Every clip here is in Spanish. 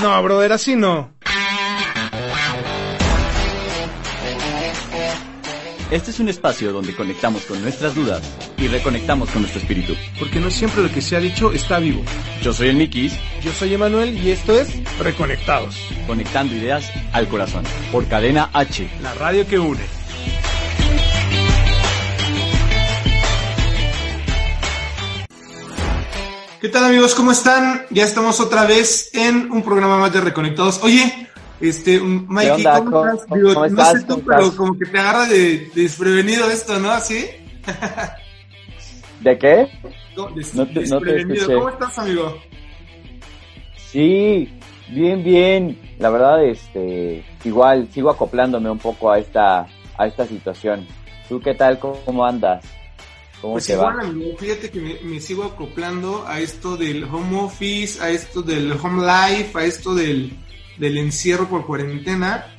No, brother, así no. Este es un espacio donde conectamos con nuestras dudas y reconectamos con nuestro espíritu. Porque no siempre lo que se ha dicho está vivo. Yo soy el Mikis, Yo soy Emanuel y esto es Reconectados, conectando ideas al corazón. Por Cadena H. la radio que une. ¿Qué tal amigos? ¿Cómo están? Ya estamos otra vez en un programa más de Reconectados. Oye, este, Mikey? ¿cómo, ¿Cómo- estás? Digo, cómo no sé tú, ¿Cómo pero estás? como que te agarra de, de desprevenido esto, ¿no? ¿Así? ¿De qué? No, des- No te- no te desprevenido. ¿Cómo estás, amigo? Sí, bien, bien. La verdad, este, igual sigo acoplándome un poco a esta, a esta situación. ¿Tú qué tal? ¿Cómo andas? ¿Cómo Pues te igual, va? amigo, fíjate que me, me sigo acoplando a esto del home office, a esto del home life, a esto del, del encierro por cuarentena.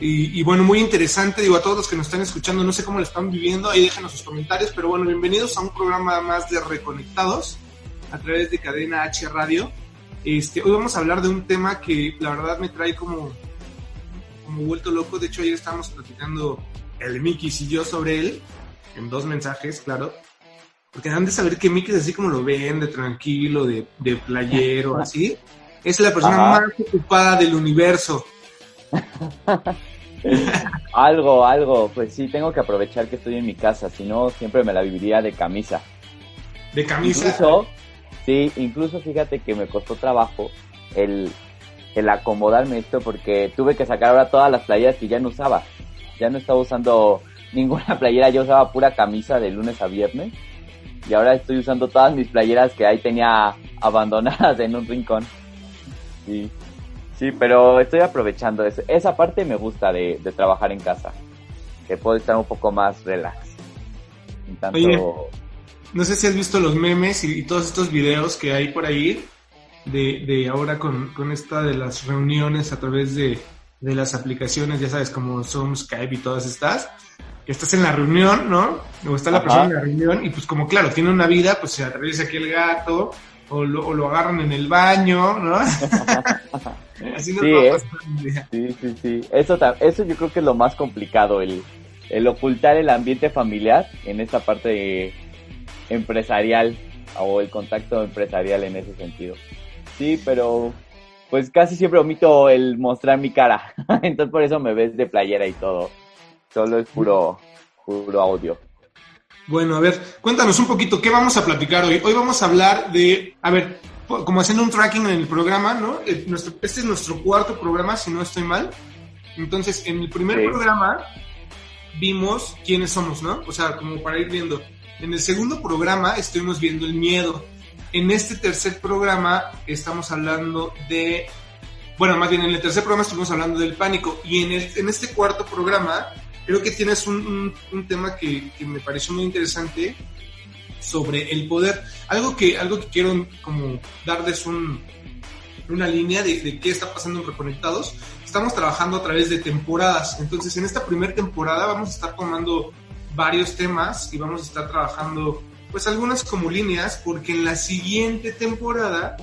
Y, y bueno, muy interesante, digo, a todos los que nos están escuchando, no sé cómo lo están viviendo, ahí déjenos sus comentarios, pero bueno, bienvenidos a un programa más de Reconectados a través de Cadena H Radio. Este, hoy vamos a hablar de un tema que la verdad me trae como, como vuelto loco, de hecho ayer estábamos platicando el Mickey y yo sobre él, en dos mensajes, claro. Porque han de saber que Mickey es así como lo ven, de tranquilo, de, de playero, así. Es la persona Ajá. más ocupada del universo. Algo, algo. Pues sí, tengo que aprovechar que estoy en mi casa, si no, siempre me la viviría de camisa. De camisa. Incluso, sí, incluso fíjate que me costó trabajo el, el acomodarme esto porque tuve que sacar ahora todas las playeras que ya no usaba. Ya no estaba usando ninguna playera, yo usaba pura camisa de lunes a viernes. Y ahora estoy usando todas mis playeras que ahí tenía abandonadas en un rincón. Sí, sí, pero estoy aprovechando eso. Esa parte me gusta de, de trabajar en casa. Que puedo estar un poco más relax. No sé si has visto los memes y, y todos estos videos que hay por ahí de, de ahora con, con esta de las reuniones a través de, de las aplicaciones, ya sabes, como Zoom, Skype y todas estas. Que estás en la reunión, ¿no? O está la Ajá. persona en la reunión y pues como claro, tiene una vida, pues se atraviesa aquí el gato o lo, o lo agarran en el baño, ¿no? Así Sí, ¿eh? pasando un día. Sí, sí, sí. Eso, eso yo creo que es lo más complicado, el, el ocultar el ambiente familiar en esta parte empresarial o el contacto empresarial en ese sentido. Sí, pero pues casi siempre omito el mostrar mi cara. Entonces por eso me ves de playera y todo. Solo es puro, puro audio. Bueno, a ver, cuéntanos un poquito, ¿qué vamos a platicar hoy? Hoy vamos a hablar de, a ver, como haciendo un tracking en el programa, ¿no? Eh, nuestro- este es nuestro cuarto programa, si no estoy mal. Entonces, en el primer Sí. programa vimos quiénes somos, ¿no? O sea, como para ir viendo. En el segundo programa estuvimos viendo el miedo. En este tercer programa estamos hablando de... Bueno, más bien en el tercer programa estuvimos hablando del pánico. Y en, el- en este cuarto programa creo que tienes un, un- tema que, que me pareció muy interesante sobre el poder. Algo que, algo que quiero como darles un, una línea de, de qué está pasando en Reconectados. Estamos trabajando a través de temporadas. Entonces, en esta primera temporada vamos a estar tomando varios temas y vamos a estar trabajando pues algunas como líneas porque en la siguiente temporada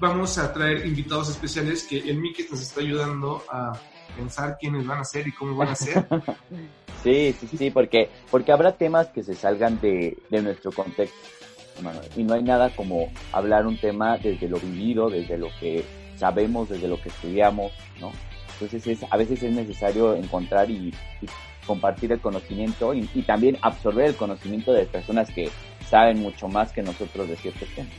vamos a traer invitados especiales que el Mickey nos está ayudando a pensar quiénes van a ser y cómo van a ser. Sí, sí, sí, porque, porque habrá temas que se salgan de, de nuestro contexto. Y no hay nada como hablar un tema desde lo vivido, desde lo que sabemos, desde lo que estudiamos, ¿no? Entonces es, a veces es necesario encontrar y, y compartir el conocimiento y, y también absorber el conocimiento de personas que saben mucho más que nosotros de ciertos temas.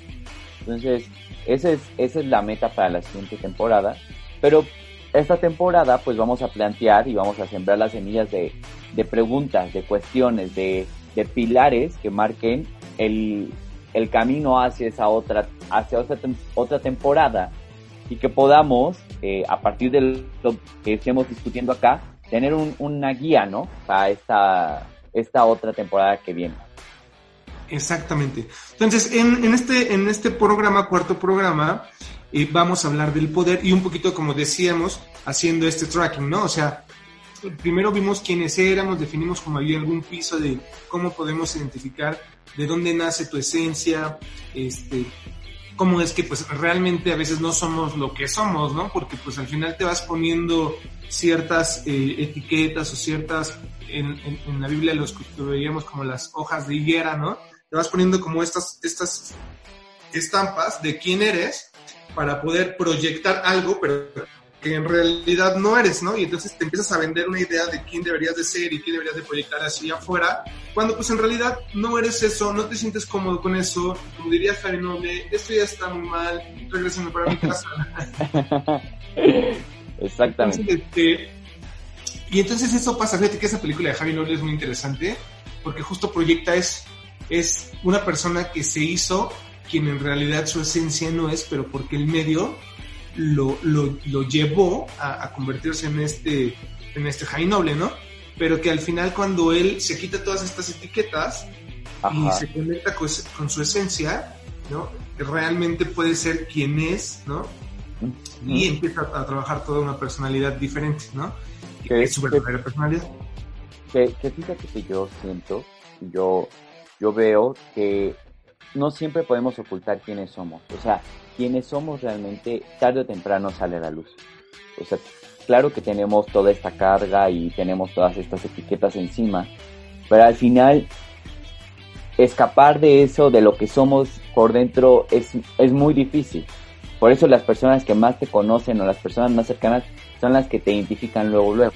Entonces, esa es, esa es la meta para la siguiente temporada. Pero esta temporada, pues vamos a plantear y vamos a sembrar las semillas de, de preguntas, de cuestiones, de, de pilares que marquen el, el camino hacia esa otra, hacia otra, otra temporada y que podamos, eh, a partir de lo que estemos discutiendo acá, tener un, una guía, ¿no? Para esta, esta otra temporada que viene. Exactamente. Entonces, en, en este, en este programa, cuarto programa, eh, vamos a hablar del poder y un poquito, como decíamos, haciendo este tracking, ¿no? O sea, primero vimos quiénes éramos, definimos como había algún piso de cómo podemos identificar de dónde nace tu esencia, este, cómo es que pues realmente a veces no somos lo que somos, ¿no? Porque pues al final te vas poniendo ciertas eh, etiquetas o ciertas, en, en, la Biblia los que veíamos como las hojas de higuera, ¿no? Te vas poniendo como estas, estas estampas de quién eres para poder proyectar algo, pero que en realidad no eres, ¿no? Y entonces te empiezas a vender una idea de quién deberías de ser y quién deberías de proyectar así afuera, cuando pues en realidad no eres eso, no te sientes cómodo con eso, como diría Javi Noble, esto ya está muy mal, regresando para mi casa. Exactamente. Este, y entonces eso pasa, fíjate que esa película de Javi Noble es muy interesante, porque justo proyecta es, es una persona que se hizo quien en realidad su esencia no es, pero porque el medio lo, lo, lo llevó a, a, convertirse en este, en este high noble, ¿no? Pero que al final cuando él se quita todas estas etiquetas Ajá. y se conecta con, con, su esencia, ¿no? Realmente puede ser quien es, ¿no? Y empieza a, trabajar toda una personalidad diferente, ¿no? Que es su verdadera personalidad. Que, que fíjate que yo siento, yo, yo veo que no siempre podemos ocultar quiénes somos. O sea, quiénes somos realmente tarde o temprano sale a la luz. O sea, claro que tenemos toda esta carga y tenemos todas estas etiquetas encima, pero al final escapar de eso, de lo que somos por dentro, es, es muy difícil. Por eso las personas que más te conocen o las personas más cercanas son las que te identifican luego, luego,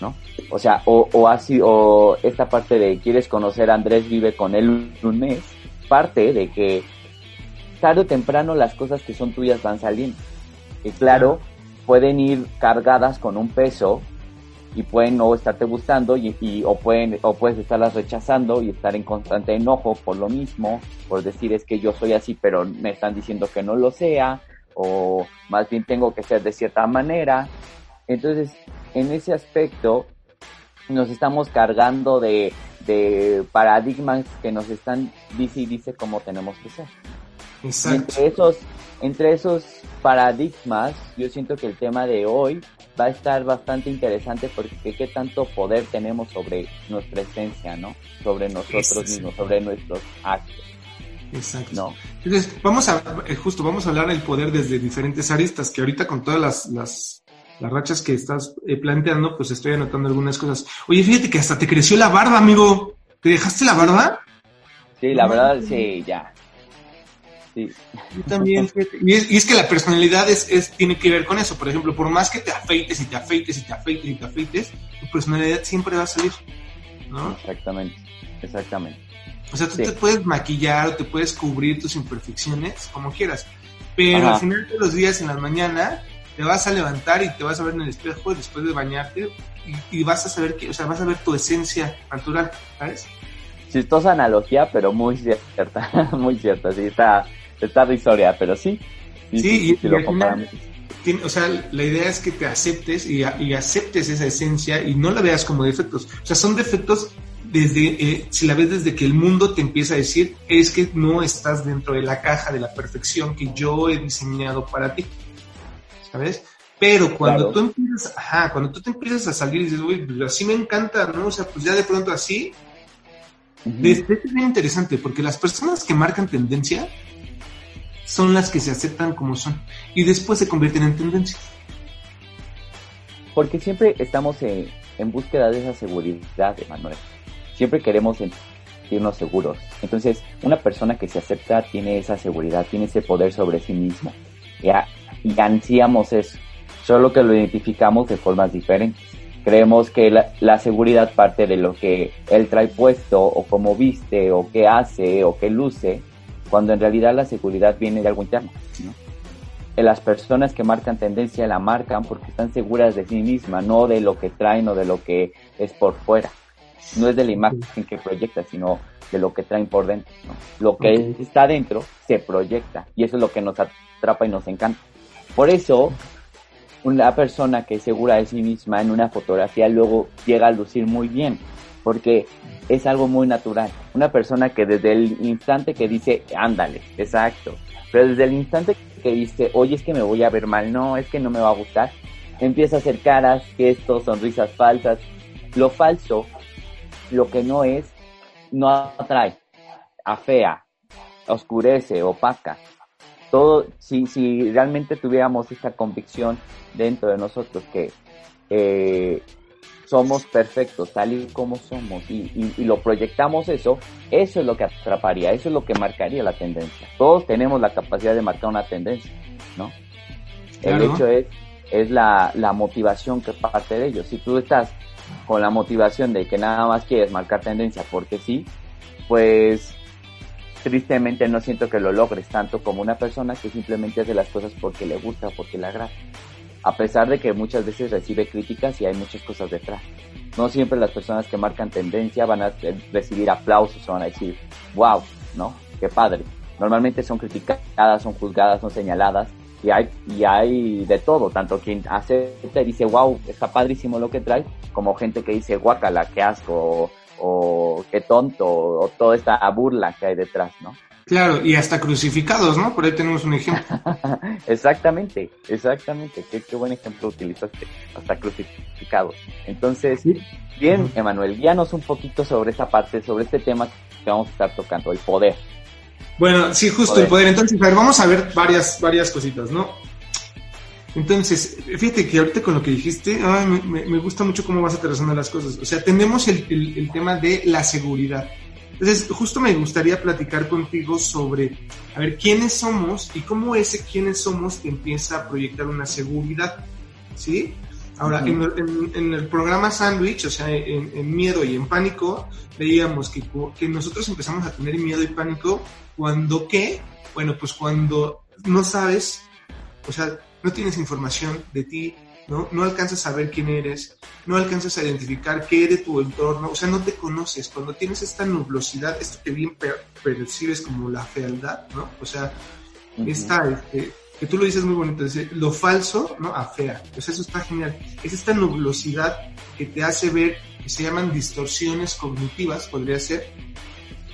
¿no? O sea, o, o así, o esta parte de quieres conocer a Andrés, vive con él un mes, parte de que tarde o temprano las cosas que son tuyas van saliendo. Y claro, pueden ir cargadas con un peso y pueden no estarte gustando y, y, o pueden o puedes estarlas rechazando y estar en constante enojo por lo mismo, por decir es que yo soy así pero me están diciendo que no lo sea o más bien tengo que ser de cierta manera. Entonces, en ese aspecto nos estamos cargando de, de paradigmas que nos están dice y dice cómo tenemos que ser. Exacto. Entre esos, entre esos paradigmas, yo siento que el tema de hoy va a estar bastante interesante porque qué tanto poder tenemos sobre nuestra esencia, ¿no? Sobre nosotros Exacto. mismos, sobre nuestros actos. Exacto. ¿no? Entonces, vamos a, justo vamos a hablar del poder desde diferentes aristas, que ahorita con todas las, las, las rachas que estás eh, planteando, pues estoy anotando algunas cosas. Oye, fíjate que hasta te creció la barba, amigo. ¿Te dejaste la barba? Sí, la verdad, sí, ya. Sí. Yo también, y es, y es, que la personalidad es, es, tiene que ver con eso. Por ejemplo, por más que te afeites y te afeites y te afeites y te afeites, tu personalidad siempre va a salir, ¿no? Exactamente, exactamente. O sea, tú sí. te puedes maquillar o te puedes cubrir tus imperfecciones como quieras, pero Ajá. al final de los días en la mañana te vas a levantar y te vas a ver en el espejo después de bañarte y, y vas a saber que, o sea, vas a ver tu esencia natural, ¿sabes? Chistosa analogía, pero muy cierta, muy cierta, sí, está, está risoria, pero sí. Sí, sí, y, si y lo comparamos. Tiene, o sea, la idea es que te aceptes y, y, aceptes esa esencia y no la veas como defectos. O sea, son defectos desde, eh, si la ves desde que el mundo te empieza a decir, es que no estás dentro de la caja de la perfección que yo he diseñado para ti. ¿Sabes? Pero cuando claro. tú empiezas, ajá, cuando tú te empiezas a salir y dices, uy, pues así me encanta, ¿no? O sea, pues ya de pronto así, uh -huh. desde es bien interesante, porque las personas que marcan tendencia son las que se aceptan como son y después se convierten en tendencia. Porque siempre estamos en, en búsqueda de esa seguridad, Emanuel. Siempre queremos sentirnos seguros. Entonces, una persona que se acepta tiene esa seguridad, tiene ese poder sobre sí mismo. Ya, y ansíamos eso, solo que lo identificamos de formas diferentes. Creemos que la, la, seguridad parte de lo que él trae puesto, o cómo viste, o qué hace, o qué luce, cuando en realidad la seguridad viene de algo interno. ¿no? Las personas que marcan tendencia la marcan porque están seguras de sí mismas, no de lo que traen o de lo que es por fuera. No es de la imagen que proyecta, sino de lo que traen por dentro. ¿no? Lo que okay. está dentro se proyecta y eso es lo que nos atrapa y nos encanta. Por eso, una persona que es segura de sí misma en una fotografía luego llega a lucir muy bien, porque es algo muy natural. Una persona que desde el instante que dice, ándale, exacto, pero desde el instante que dice, oye, es que me voy a ver mal, no, es que no me va a gustar, empieza a hacer caras, gestos, sonrisas falsas. Lo falso, lo que no es, no atrae, afea, oscurece, opaca. Todo, si, si realmente tuviéramos esta convicción dentro de nosotros que eh, somos perfectos tal y como somos y, lo proyectamos eso, eso es lo que atraparía, eso es lo que marcaría la tendencia. Todos tenemos la capacidad de marcar una tendencia, ¿no? El hecho es, es la, la motivación que parte de ello. Si tú estás con la motivación de que nada más quieres marcar tendencia porque sí, pues tristemente no siento que lo logres tanto como una persona que simplemente hace las cosas porque le gusta, porque le agrada a pesar de que muchas veces recibe críticas y hay muchas cosas detrás. No siempre las personas que marcan tendencia van a recibir aplausos o van a decir, wow, ¿no? Qué padre. Normalmente son criticadas, son juzgadas, son señaladas y hay, y hay de todo, tanto quien acepta y dice, wow, está padrísimo lo que trae, como gente que dice, guácala, qué asco, o, qué tonto, o toda esta burla que hay detrás, ¿no? Claro, y hasta crucificados, ¿no? Por ahí tenemos un ejemplo. exactamente, exactamente. Qué, qué, buen ejemplo utilizaste. Hasta crucificados. Entonces, bien, Emanuel, guíanos un poquito sobre esta parte, sobre este tema que vamos a estar tocando, el poder. Bueno, sí, justo el poder. Entonces, a ver, vamos a ver varias, varias cositas, ¿no? Entonces, fíjate que ahorita con lo que dijiste, me, me, gusta mucho cómo vas aterrizando las cosas. O sea, tenemos el, el, el tema de la seguridad. Entonces, justo me gustaría platicar contigo sobre, a ver, quiénes somos y cómo ese quiénes somos te empieza a proyectar una seguridad, ¿sí? Ahora, en, el programa Sandwich, o sea, en, Miedo y en Pánico, veíamos que, que nosotros empezamos a tener miedo y pánico cuando, ¿qué? Bueno, pues cuando no sabes, o sea, no tienes información de ti, ¿no? No alcanzas a ver quién eres, no alcanzas a identificar qué de tu entorno, o sea, no te conoces. Cuando tienes esta nublosidad, esto que bien percibes como la fealdad, ¿no? O sea, esta, este, que tú lo dices muy bonito, lo falso, ¿no? Afea. Pues eso está genial. Es esta nublosidad que te hace ver, que se llaman distorsiones cognitivas, podría ser.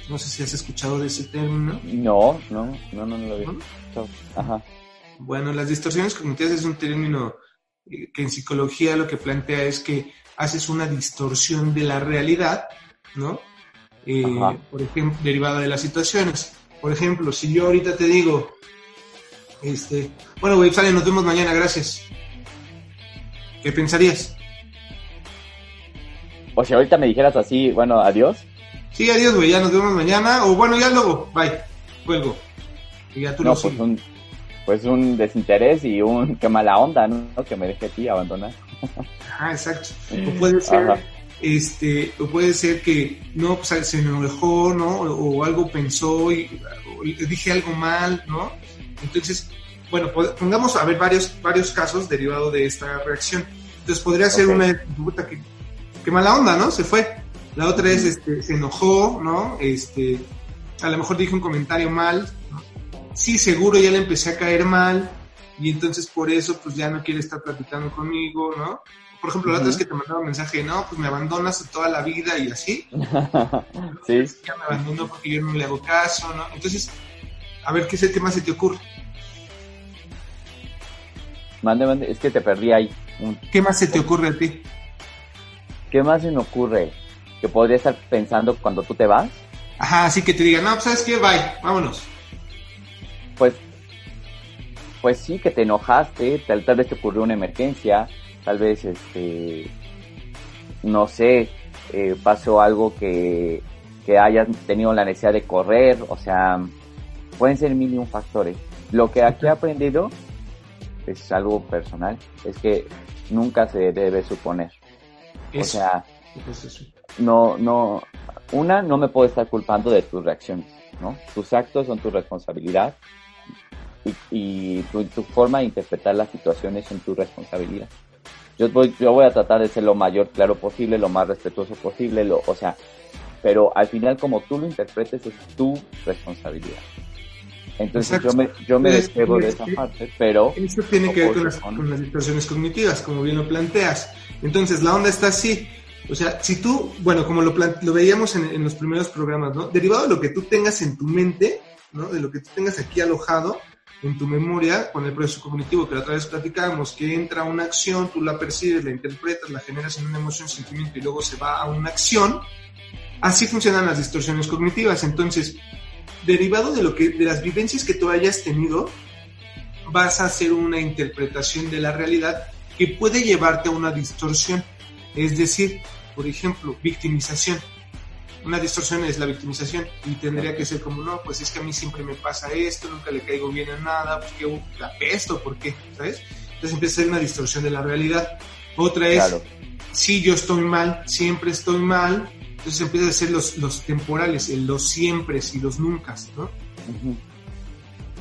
No sé si has escuchado de ese término. No, no, no, no, no lo he Ajá. Bueno, las distorsiones cognitivas es un término que en psicología lo que plantea es que haces una distorsión de la realidad, ¿no? Eh, por ejemplo, derivada de las situaciones. Por ejemplo, si yo ahorita te digo, este, bueno, güey, sale, nos vemos mañana, gracias. ¿Qué pensarías? O si ahorita me dijeras así, bueno, adiós. Sí, adiós, güey, ya nos vemos mañana, o bueno, ya luego, bye, cuelgo. Y ya tú no, lo pues pues un desinterés y un qué mala onda, ¿no? Que me deje ti abandonar. Ah, exacto. O puede ser, este, o puede ser que no, pues se enojó, ¿no? O, algo pensó y dije algo mal, ¿no? Entonces, bueno, pongamos a ver varios, varios casos derivados de esta reacción. Entonces podría ser una puta que, qué mala onda, ¿no? Se fue. La otra es, este, se enojó, ¿no? Este, a lo mejor dije un comentario mal, sí, seguro ya le empecé a caer mal y entonces por eso pues ya no quiere estar platicando conmigo, ¿no? Por ejemplo, la otra vez que te mandaba un mensaje, no, pues me abandonas toda la vida y así. sí. Ya me abandono porque yo no le hago caso, ¿no? Entonces, a ver, ¿qué es el que más se te ocurre? Mande, mande, es que te perdí ahí. ¿Qué más se te ocurre a ti? ¿Qué más se me ocurre? Que podría estar pensando cuando tú te vas. Ajá, así que te diga, no, pues sabes qué, bye, vámonos pues, pues sí, que te enojaste, tal, vez te ocurrió una emergencia, tal vez, este, no sé, eh, pasó algo que, que hayas tenido la necesidad de correr, o sea, pueden ser mil y un factores. Lo que aquí he aprendido es algo personal, es que nunca se debe suponer. O sea, no, no, una, no me puedo estar culpando de tus reacciones, ¿no? Tus actos son tu responsabilidad y, tu, forma de interpretar las situaciones en tu responsabilidad. Yo voy, yo voy a tratar de ser lo mayor claro posible, lo más respetuoso posible, lo, o sea, pero al final como tú lo interpretes es tu responsabilidad. Entonces yo me, yo me despego de esa parte, pero... Esto tiene que ver con las, con las distorsiones cognitivas, como bien lo planteas. Entonces la onda está así. O sea, si tú, bueno, como lo, lo veíamos en, en, los primeros programas, ¿no? Derivado de lo que tú tengas en tu mente, ¿no? De lo que tú tengas aquí alojado en tu memoria, con el proceso cognitivo que la otra vez platicábamos, que entra una acción, tú la percibes, la interpretas, la generas en una emoción, sentimiento y luego se va a una acción, así funcionan las distorsiones cognitivas. Entonces, derivado de lo que de las vivencias que tú hayas tenido, vas a hacer una interpretación de la realidad que puede llevarte a una distorsión. Es decir, por ejemplo, victimización. Una distorsión es la victimización y tendría que ser como, no, pues es que a mí siempre me pasa esto, nunca le caigo bien a nada, pues que la pesto, ¿por qué? ¿Sabes? Entonces empieza a ser una distorsión de la realidad. Otra es, si yo estoy mal, siempre estoy mal, entonces empieza a ser los, los temporales, los siempre y los nunca, ¿no?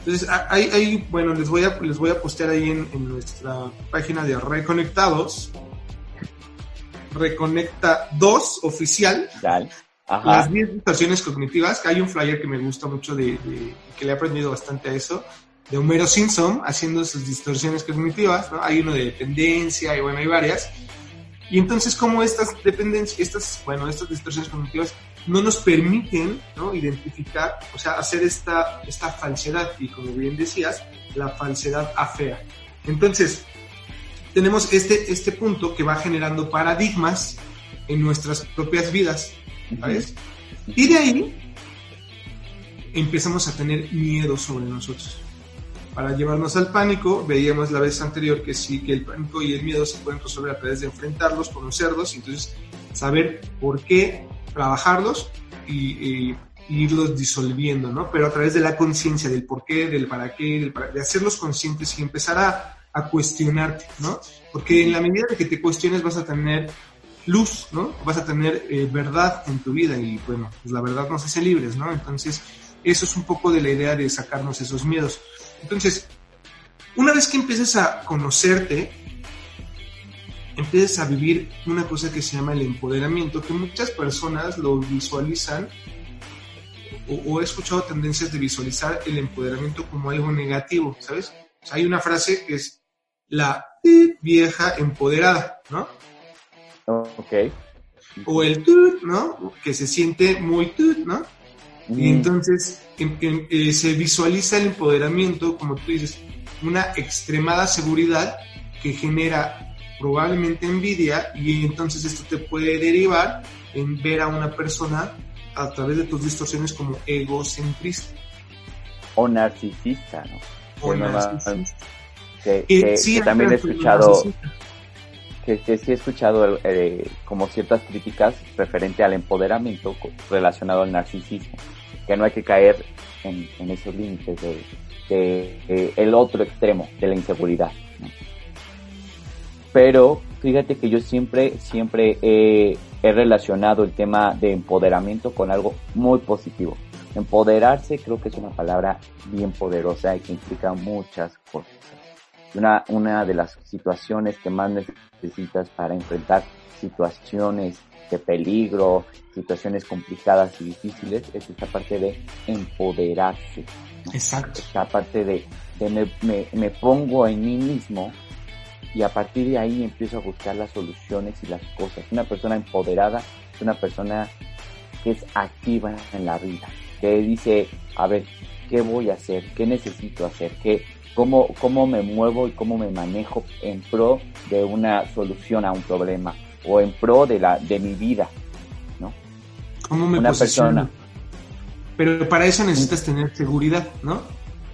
Entonces, hay, bueno, les voy a, les voy a postear ahí en, nuestra página de Reconectados. Reconecta 2 oficial. Las 10 distorsiones cognitivas, que hay un flyer que me gusta mucho de, que le he aprendido bastante a eso, de Homero Simpson haciendo sus distorsiones cognitivas, ¿no? Hay uno de dependencia y bueno, hay varias. Y entonces, como estas dependencias, estas, bueno, estas distorsiones cognitivas no nos permiten ¿no? identificar, o sea, hacer esta, esta falsedad, y como bien decías, la falsedad afea. Entonces, tenemos este, este punto que va generando paradigmas en nuestras propias vidas, ¿sabes? Y de ahí empezamos a tener miedo sobre nosotros para llevarnos al pánico. Veíamos la vez anterior que sí, que el pánico y el miedo se pueden resolver a través de enfrentarlos, conocerlos, entonces saber por qué trabajarlos y, irlos disolviendo, ¿no? Pero a través de la conciencia del por qué, del para qué, de hacerlos conscientes y empezar a, a cuestionarte, ¿no? Porque en la medida de que te cuestiones vas a tener luz, ¿no? Vas a tener eh, verdad en tu vida y bueno, pues la verdad nos hace libres, ¿no? Entonces, eso es un poco de la idea de sacarnos esos miedos. Entonces, una vez que empieces a conocerte, empiezas a vivir una cosa que se llama el empoderamiento, que muchas personas lo visualizan o, he escuchado tendencias de visualizar el empoderamiento como algo negativo, ¿sabes? hay una frase que es la vieja empoderada, ¿no? Ok. O el tut, ¿no? Que se siente muy tut, ¿no? Y entonces eh, se visualiza el empoderamiento, como tú dices, una extremada seguridad que genera probablemente envidia y entonces esto te puede derivar en ver a una persona a través de tus distorsiones como egocentrista. O narcisista, ¿no? O narcisista. Que, también he escuchado sí he escuchado eh, como ciertas críticas referente al empoderamiento relacionado al narcisismo que no hay que caer en, esos límites de, el otro extremo de la inseguridad. Pero fíjate que yo siempre, siempre he, relacionado el tema de empoderamiento con algo muy positivo. Empoderarse creo que es una palabra bien poderosa y que implica muchas cosas. Una, una de las situaciones que más necesitas para enfrentar situaciones de peligro, situaciones complicadas y difíciles, es esta parte de empoderarse. Exacto. Esta parte de, me, me, pongo en mí mismo y a partir de ahí empiezo a buscar las soluciones y las cosas. Una persona empoderada es una persona que es activa en la vida, que dice, a ver, ¿qué voy a hacer? ¿Qué necesito hacer? ¿Qué, cómo, ¿Cómo me muevo y cómo me manejo en pro de una solución a un problema? o en pro de la de mi vida, ¿no? ¿Cómo me Una persona. Pero para eso necesitas tener seguridad, ¿no?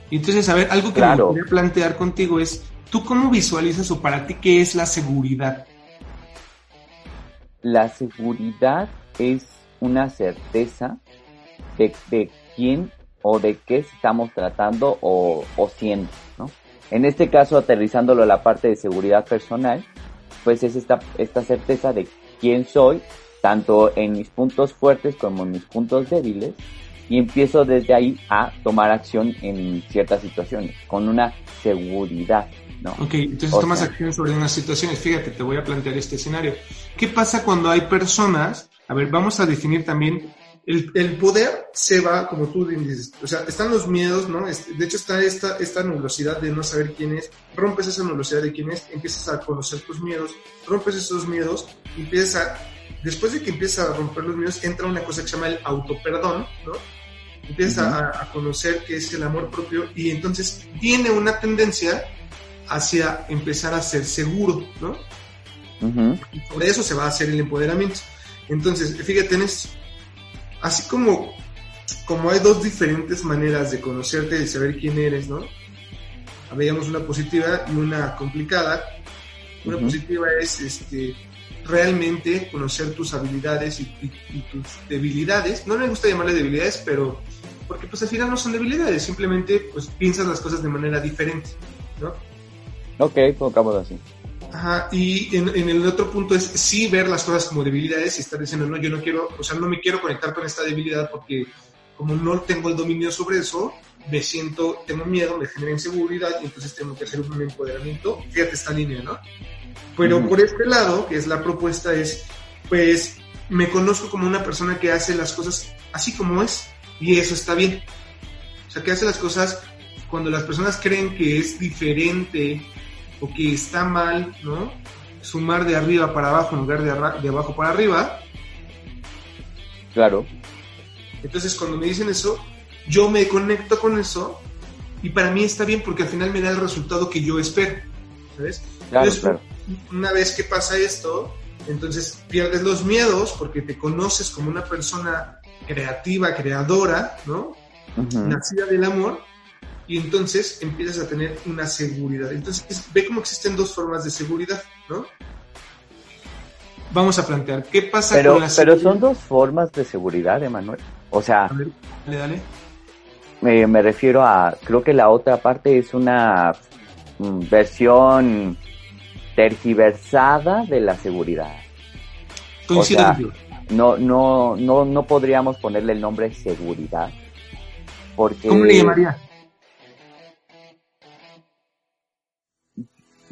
Y entonces, a ver, algo que me gustaría plantear contigo es, ¿tú cómo visualizas o para ti qué es la seguridad? La seguridad es una certeza de, de quién o de qué estamos tratando o, o siendo. En este caso, aterrizándolo a la parte de seguridad personal, pues es esta, esta certeza de quién soy, tanto en mis puntos fuertes como en mis puntos débiles, y empiezo desde ahí a tomar acción en ciertas situaciones, con una seguridad. ¿no? Ok, entonces tomas acción sobre unas situaciones. Fíjate, te voy a plantear este escenario. ¿Qué pasa cuando hay personas? A ver, vamos a definir también el, el, poder se va, como tú dices, o sea, están los miedos, ¿no? De hecho está esta, esta nulosidad de no saber quién es, rompes esa nulosidad de quién es, empiezas a conocer tus miedos, rompes esos miedos, empiezas a, después de que empiezas a romper los miedos, entra una cosa que se llama el autoperdón, ¿no? Empiezas a, a, conocer qué es el amor propio y entonces tiene una tendencia hacia empezar a ser seguro, ¿no? Y sobre eso se va a hacer el empoderamiento. Entonces, fíjate en esto así como, como hay dos diferentes maneras de conocerte y saber quién eres, ¿no? Veíamos una positiva y una complicada. Una positiva es este, realmente conocer tus habilidades y, tus debilidades. No me gusta llamarle debilidades, pero porque pues al final no son debilidades, simplemente pues piensas las cosas de manera diferente, ¿no? Ok, pongámoslo así. Ajá, y en, el otro punto es sí ver las cosas como debilidades y estar diciendo, no, yo no quiero, o sea, no me quiero conectar con esta debilidad porque como no tengo el dominio sobre eso, me siento, tengo miedo, me genera inseguridad y entonces tengo que hacer un empoderamiento. Fíjate esta línea, ¿no? Pero por este lado, que es la propuesta, es, pues, me conozco como una persona que hace las cosas así como es y eso está bien. O sea, que hace las cosas cuando las personas creen que es diferente o que está mal, ¿no? Sumar de arriba para abajo en lugar de, de abajo para arriba. Claro. Entonces cuando me dicen eso, yo me conecto con eso y para mí está bien porque al final me da el resultado que yo espero, ¿sabes? Claro, Una vez que pasa esto, entonces pierdes los miedos porque te conoces como una persona creativa, creadora, ¿no? Nacida del amor y entonces empiezas a tener una seguridad. Entonces ve cómo existen dos formas de seguridad, ¿no? Vamos a plantear, ¿qué pasa pero, con la seguridad? Pero son dos formas de seguridad, Emanuel. O sea, dale, dale. Me, me, refiero a, creo que la otra parte es una mm, versión tergiversada de la seguridad. Coincido o sea, no, no, no, no podríamos ponerle el nombre seguridad. Porque... ¿Cómo le llamaría?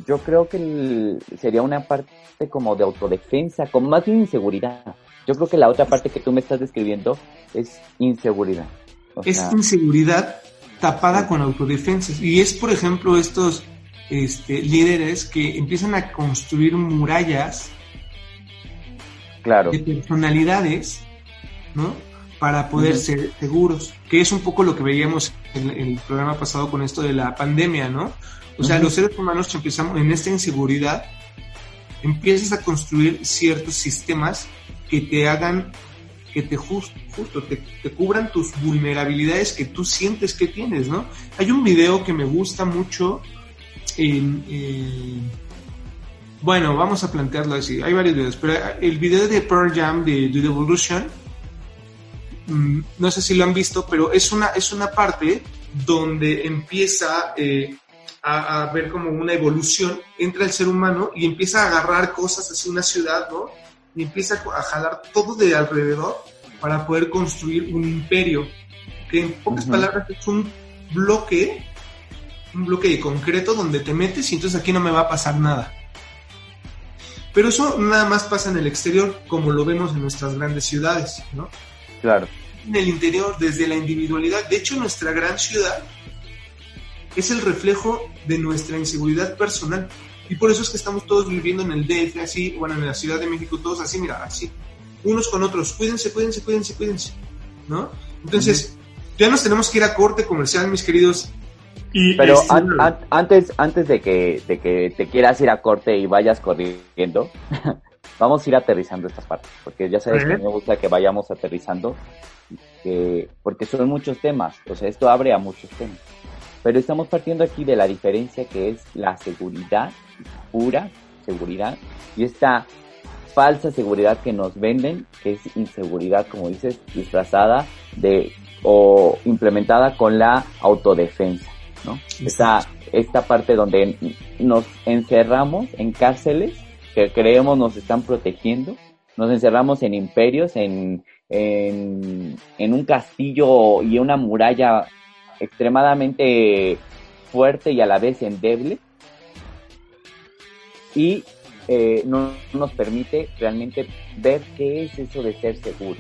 Yo creo que sería una parte como de autodefensa, como más bien inseguridad. Yo creo que la otra parte que tú me estás describiendo es inseguridad. es inseguridad tapada con autodefensa. Y es, por ejemplo, estos este, líderes que empiezan a construir murallas claro. de personalidades, ¿no? Para poder ser seguros, que es un poco lo que veíamos en el programa pasado con esto de la pandemia, ¿no? O sea, los seres humanos empezamos en esta inseguridad, empiezas a construir ciertos sistemas que te hagan, que te justo, justo te, cubran tus vulnerabilidades que tú sientes que tienes, ¿no? Hay un video que me gusta mucho en, bueno, vamos a plantearlo así. Hay varios videos, pero el video de Pearl Jam de The Evolution, mm, no sé si lo han visto, pero es una, es una parte donde empieza eh, a, ver como una evolución, entra el ser humano y empieza a agarrar cosas así, una ciudad, ¿no? Y empieza a jalar todo de alrededor para poder construir un imperio, que en pocas palabras es un bloque, un bloque de concreto donde te metes y entonces aquí no me va a pasar nada. Pero eso nada más pasa en el exterior, como lo vemos en nuestras grandes ciudades, ¿no? Claro. En el interior, desde la individualidad. De hecho, nuestra gran ciudad es el reflejo de nuestra inseguridad personal. Y por eso es que estamos todos viviendo en el DF así, bueno, en la Ciudad de México, todos así, mira, así, unos con otros. Cuídense, cuídense, cuídense, cuídense. ¿No? Entonces, ya nos tenemos que ir a corte comercial, mis queridos. Y Pero este, antes, antes de que, de que te quieras ir a corte y vayas corriendo, vamos a ir aterrizando estas partes, porque ya sabes que me gusta que vayamos aterrizando, porque son muchos temas, o sea, esto abre a muchos temas. Pero estamos partiendo aquí de la diferencia que es la seguridad, pura seguridad, y esta falsa seguridad que nos venden, que es inseguridad, como dices, disfrazada de o implementada con la autodefensa, ¿no? Esta, esta parte donde nos encerramos en cárceles que creemos nos están protegiendo, nos encerramos en imperios, en, en, en un castillo y una muralla extremadamente fuerte y a la vez endeble y eh, no nos permite realmente ver qué es eso de ser seguro,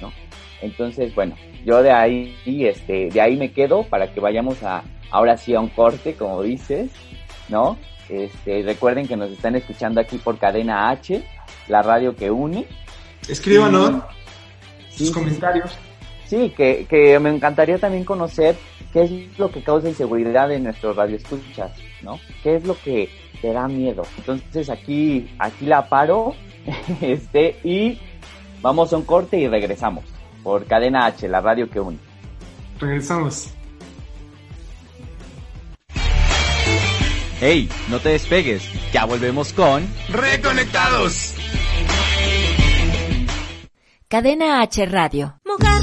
¿no? Entonces, bueno, yo de ahí, este, de ahí me quedo para que vayamos a, ahora sí a un corte, como dices, ¿no? Este, recuerden que nos están escuchando aquí por Cadena H, la radio que une. Escríbanos sus comentarios. Sí, que, que me encantaría también conocer qué es lo que causa inseguridad en nuestros radioescuchas, ¿no? ¿Qué es lo que te da miedo? Entonces aquí, aquí la paro, este, y vamos a un corte y regresamos por Cadena H, la radio que une. Regresamos. Hey, no te despegues, ya volvemos con Reconectados. Cadena H Radio. Mojar,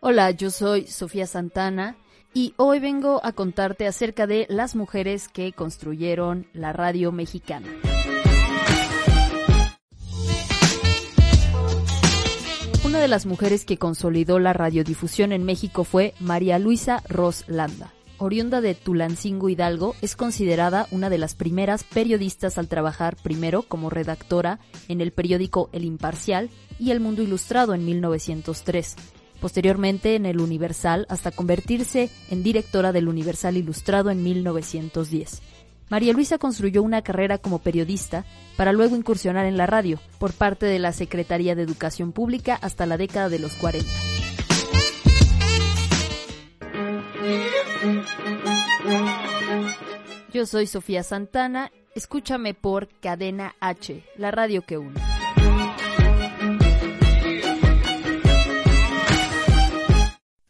Hola, yo soy Sofía Santana y hoy vengo a contarte acerca de las mujeres que construyeron la radio mexicana. Una de las mujeres que consolidó la radiodifusión en México fue María Luisa Ros Landa. Oriunda de Tulancingo Hidalgo, es considerada una de las primeras periodistas al trabajar primero como redactora en el periódico El Imparcial y El Mundo Ilustrado en 1903 posteriormente en el Universal hasta convertirse en directora del Universal Ilustrado en 1910. María Luisa construyó una carrera como periodista para luego incursionar en la radio por parte de la Secretaría de Educación Pública hasta la década de los 40. Yo soy Sofía Santana, escúchame por Cadena H, la radio que une.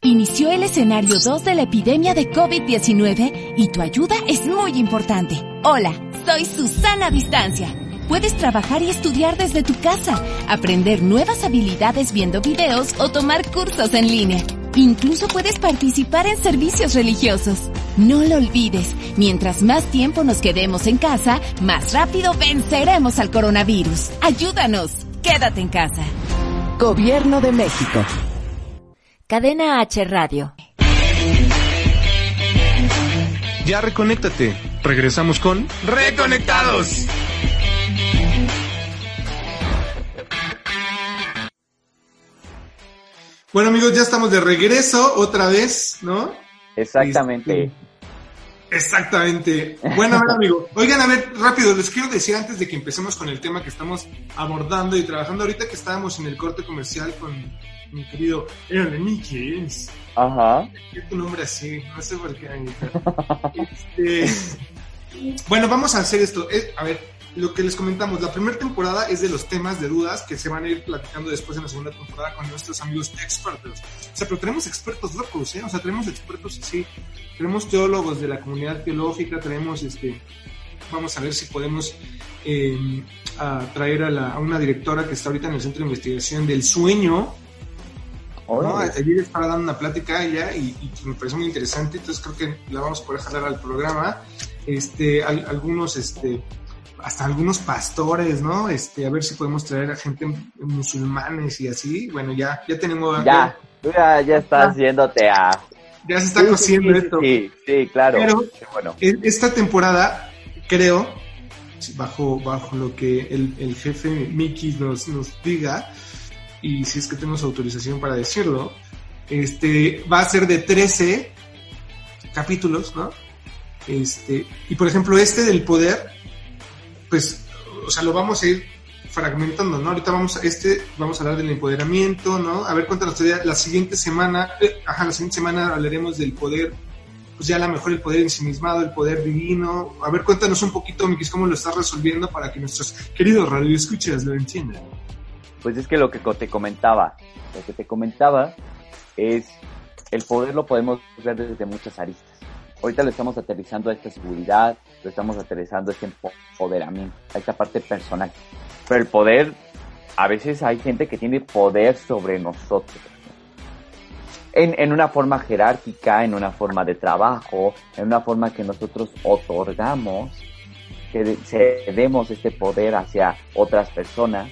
Inició el escenario 2 de la epidemia de COVID-19 y tu ayuda es muy importante. Hola, soy Susana Distancia. Puedes trabajar y estudiar desde tu casa, aprender nuevas habilidades viendo videos o tomar cursos en línea. Incluso puedes participar en servicios religiosos. No lo olvides, mientras más tiempo nos quedemos en casa, más rápido venceremos al coronavirus. Ayúdanos, quédate en casa. Gobierno de México. Cadena H Radio. Ya reconéctate. Regresamos con Reconectados. Bueno amigos, ya estamos de regreso otra vez, ¿no? Exactamente. Este, exactamente. Bueno, a ver, amigo. Oigan, a ver, rápido, les quiero decir antes de que empecemos con el tema que estamos abordando y trabajando ahorita que estábamos en el corte comercial con mi querido Aaron Mickens. Ajá. ¿Qué tu nombre así? No sé por qué. este, bueno, vamos a hacer esto. A ver, lo que les comentamos, la primera temporada es de los temas de dudas que se van a ir platicando después en la segunda temporada con nuestros amigos expertos. O sea, pero tenemos expertos locos, ¿eh? O sea, tenemos expertos así. Tenemos teólogos de la comunidad teológica, tenemos este. Vamos a ver si podemos eh, a traer a, la, a una directora que está ahorita en el Centro de Investigación del Sueño, ¿no? Ayer estaba dando una plática ella y, y, me pareció muy interesante, entonces creo que la vamos a poder jalar al programa. Este, al, algunos, este, hasta algunos pastores, ¿no? Este, a ver si podemos traer a gente musulmanes y así. Bueno, ya, ya tenemos. Ya, ya, ya estás yéndote a. Ya se está sí, cociendo sí, esto. Sí, sí, claro. Pero bueno. esta temporada, creo, bajo, bajo lo que el, el jefe Mickey nos, nos diga, y si es que tenemos autorización para decirlo, este va a ser de 13 capítulos, ¿no? Este, y por ejemplo, este del poder, pues, o sea, lo vamos a ir fragmentando, ¿no? Ahorita vamos a, este, vamos a hablar del empoderamiento, ¿no? A ver, cuéntanos, la siguiente semana, eh, ajá, la siguiente semana hablaremos del poder, pues ya a lo mejor el poder ensimismado, el poder divino. A ver, cuéntanos un poquito, Mikis, cómo lo estás resolviendo para que nuestros queridos radioescuchas lo entiendan. Pues es que lo que te comentaba, lo que te comentaba es el poder lo podemos ver desde muchas aristas. Ahorita lo estamos aterrizando a esta seguridad, lo estamos aterrizando este empoderamiento, a esta parte personal. Pero el poder a veces hay gente que tiene poder sobre nosotros. En, en, una forma jerárquica, en una forma de trabajo, en una forma que nosotros otorgamos, que cedemos este poder hacia otras personas,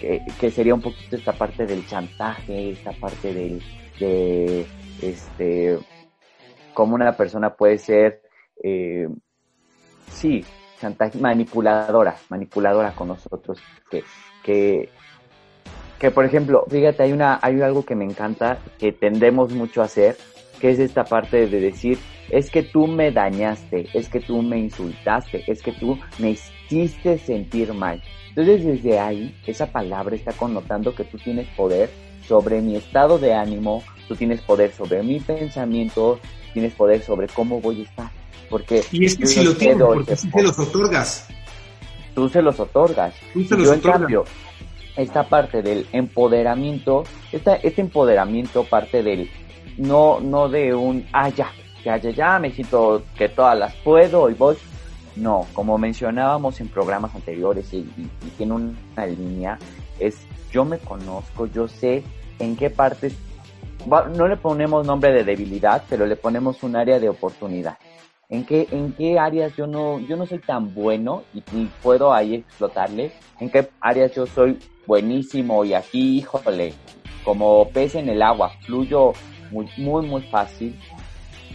que, que, sería un poquito esta parte del chantaje, esta parte del, de, este, cómo una persona puede ser, eh, sí, chantaje, manipuladora, manipuladora con nosotros, que, que, que por ejemplo, fíjate, hay una, hay algo que me encanta, que tendemos mucho a hacer, que es esta parte de decir, es que tú me dañaste, es que tú me insultaste, es que tú me hiciste sentir mal. Entonces desde ahí, esa palabra está connotando que tú tienes poder sobre mi estado de ánimo, tú tienes poder sobre mi pensamiento, tienes poder sobre cómo voy a estar. Porque y es que si lo tienes, porque si te los otorgas. Tú se los otorgas. Tú se los Yo, en cambio, esta parte del empoderamiento, esta, este empoderamiento parte del, no, no de un, ah, ya, ya, ya, ya, me siento que todas las puedo y voy. No, como mencionábamos en programas anteriores y, y, y tiene una línea, es yo me conozco, yo sé en qué partes, no le ponemos nombre de debilidad, pero le ponemos un área de oportunidad. En qué, en qué áreas yo no, yo no soy tan bueno y, puedo ahí explotarle, en qué áreas yo soy buenísimo y aquí, híjole, como pez en el agua, fluyo muy, muy, muy fácil.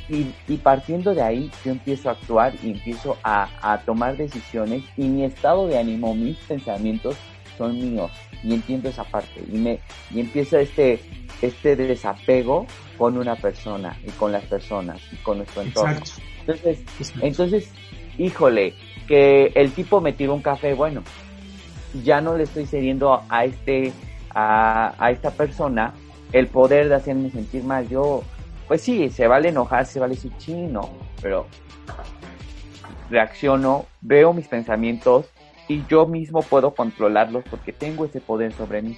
Y, partiendo de ahí, yo empiezo a actuar y empiezo a, a, tomar decisiones y mi estado de ánimo, mis pensamientos son míos y entiendo esa parte y me y empieza este este desapego con una persona y con las personas y con nuestro entorno. Entonces, entonces, híjole, que el tipo me tiró un café, bueno, ya no le estoy cediendo a este a, a esta persona el poder de hacerme sentir mal. Yo, pues sí, se vale enojar, se vale decir chino, pero reacciono, veo mis pensamientos y yo mismo puedo controlarlos porque tengo ese poder sobre mí.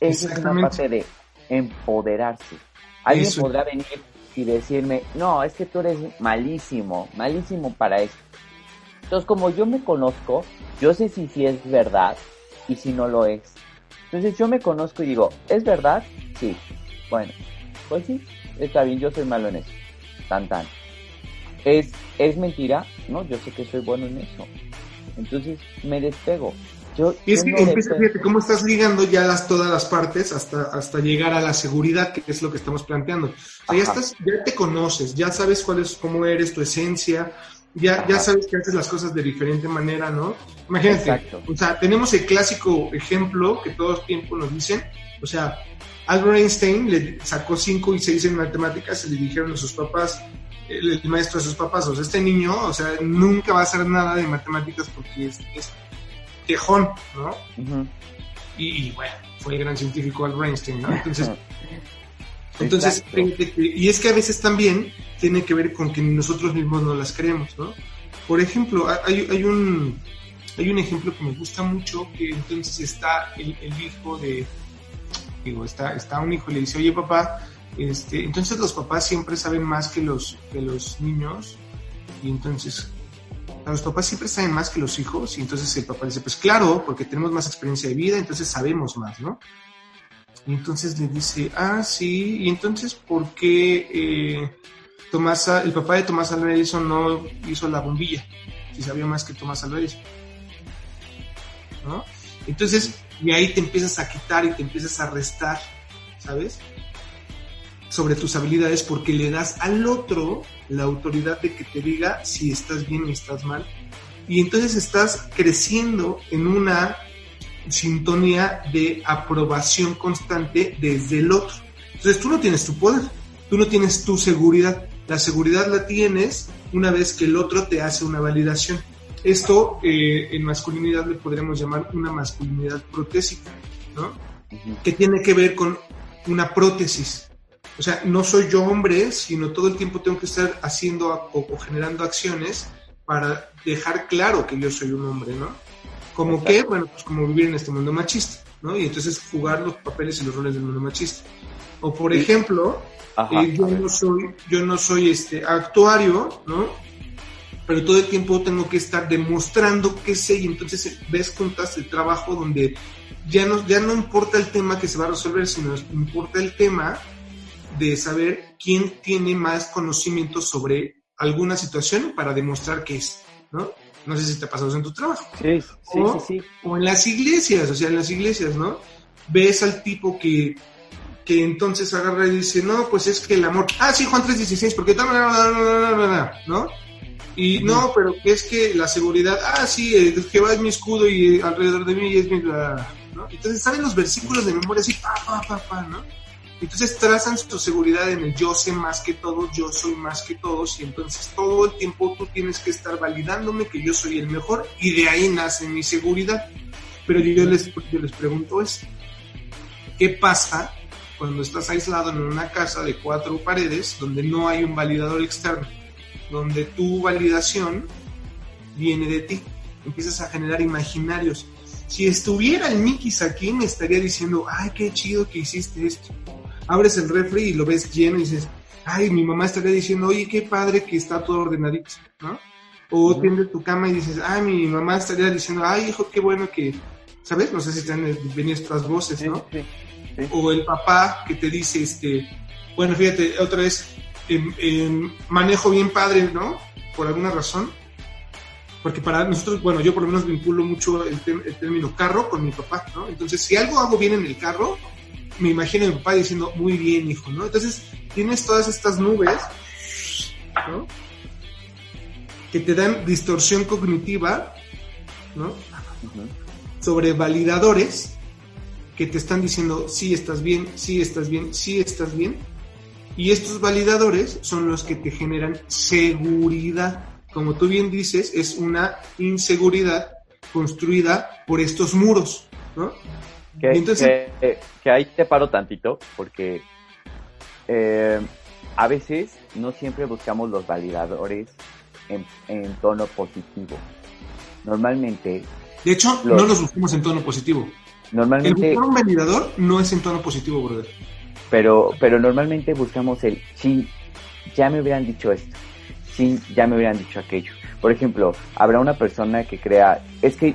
Esa es una parte de empoderarse. Alguien Eso. podrá venir y decirme, no, es que tú eres malísimo, malísimo para eso. Entonces, como yo me conozco, yo sé si, si es verdad y si no lo es. Entonces yo me conozco y digo, ¿es verdad? Sí. Bueno, pues sí, está bien, yo soy malo en eso. Tan tan. ¿Es, ¿Es mentira? No, yo sé que soy bueno en eso. Entonces me despego. Yo, Y es que empieza, fíjate cómo estás ligando ya las, todas las partes hasta, hasta llegar a la seguridad, que es lo que estamos planteando. O sea, ya, estás, ya te conoces, ya sabes cuál es, cómo eres, tu esencia, ya, ya sabes que haces las cosas de diferente manera, ¿no? Imagínate, Exacto. o sea, tenemos el clásico ejemplo que todo el tiempo nos dicen, o sea, Albert Einstein le sacó 5 y 6 en matemáticas y le dijeron a sus papás, el, el maestro a sus papás, o sea, este niño, o sea, nunca va a hacer nada de matemáticas porque es, es tejón, ¿no? Y, y, bueno, fue el gran científico Albert Einstein, ¿no? Entonces, entonces y es que a veces también tiene que ver con que nosotros mismos no las creemos, ¿no? Por ejemplo, hay, hay un hay un ejemplo que me gusta mucho que entonces está el, el hijo de digo está está un hijo y le dice oye papá este entonces los papás siempre saben más que los que los niños y entonces los papás siempre saben más que los hijos y entonces el papá dice, pues claro, porque tenemos más experiencia de vida, entonces sabemos más, ¿no? Y entonces le dice, ah, sí, y entonces ¿por qué eh, Tomás, el papá de Tomás Alva no hizo la bombilla? Si sabía más que Tomás Alva. ¿No? Entonces, y ahí te empiezas a quitar y te empiezas a restar, ¿sabes? Sobre tus habilidades porque le das al otro la autoridad de que te diga si estás bien o estás mal. Y entonces estás creciendo en una sintonía de aprobación constante desde el otro. Entonces tú no tienes tu poder, tú no tienes tu seguridad. La seguridad la tienes una vez que el otro te hace una validación. Esto eh, en masculinidad le podríamos llamar una masculinidad protésica, ¿no? Que tiene que ver con una prótesis. O sea, no soy yo hombre, sino todo el tiempo tengo que estar haciendo o, o generando acciones para dejar claro que yo soy un hombre, ¿no? Como Exacto. que, bueno, pues como vivir en este mundo machista, ¿no? Y entonces jugar los papeles y los roles del mundo machista. O por ejemplo, Ajá, eh, yo no soy, yo no soy este actuario, ¿no? Pero todo el tiempo tengo que estar demostrando que sé y entonces ves juntas el trabajo donde ya no, ya no importa el tema que se va a resolver, sino importa el tema de saber quién tiene más conocimiento sobre alguna situación para demostrar que es, ¿no? No sé si te ha pasado en tu trabajo. Sí, sí, o, sí, sí. O en las iglesias, o sea, en las iglesias, ¿no? Ves al tipo que, que entonces agarra y dice, no, pues es que el amor, ah, sí, Juan 3.16, porque tal, ¿no? Y no, pero es que la seguridad, ah, sí, eh, Jehová es mi escudo y alrededor de mí es mi... ¿no? Entonces saben los versículos de memoria así, pa, pa, pa, pa, ¿no? Entonces trazan su seguridad en el yo sé más que todos, yo soy más que todos, y entonces todo el tiempo tú tienes que estar validándome que yo soy el mejor, y de ahí nace mi seguridad. Pero yo les, yo les pregunto es, ¿qué pasa cuando estás aislado en una casa de cuatro paredes donde no hay un validador externo? Donde tu validación viene de ti. Empiezas a generar imaginarios. Si estuviera el Mikis aquí, me estaría diciendo, ay, qué chido que hiciste esto abres el refri y lo ves lleno y dices, ay, mi mamá estaría diciendo, oye, qué padre que está todo ordenadito, ¿no? O tiendes tu cama y dices, ay, mi mamá estaría diciendo, ay, hijo, qué bueno que, ¿sabes? No sé si te han venido estas voces, ¿no? Sí, sí, o el papá que te dice, este, bueno, fíjate, otra vez, manejo bien padre, ¿no? Por alguna razón. Porque para nosotros, bueno, yo por lo menos vinculo mucho el, el término carro con mi papá, ¿no? Entonces, si algo hago bien en el carro, me imagino a mi papá diciendo, muy bien, hijo, ¿no? Entonces, tienes todas estas nubes, ¿no? Que te dan distorsión cognitiva, ¿no? Sobre validadores que te están diciendo, sí estás bien, sí estás bien, sí estás bien. Y estos validadores son los que te generan seguridad. Como tú bien dices, es una inseguridad construida por estos muros, ¿no? Que, que, ahí te paro tantito, porque eh, a veces no siempre buscamos los validadores en, tono positivo. Normalmente. De hecho, no los buscamos en tono positivo. Normalmente. El buscar un validador no es en tono positivo, brother. Pero, pero normalmente buscamos el sí, ya me hubieran dicho esto, sí, ya me hubieran dicho aquello. Por ejemplo, habrá una persona que crea, es que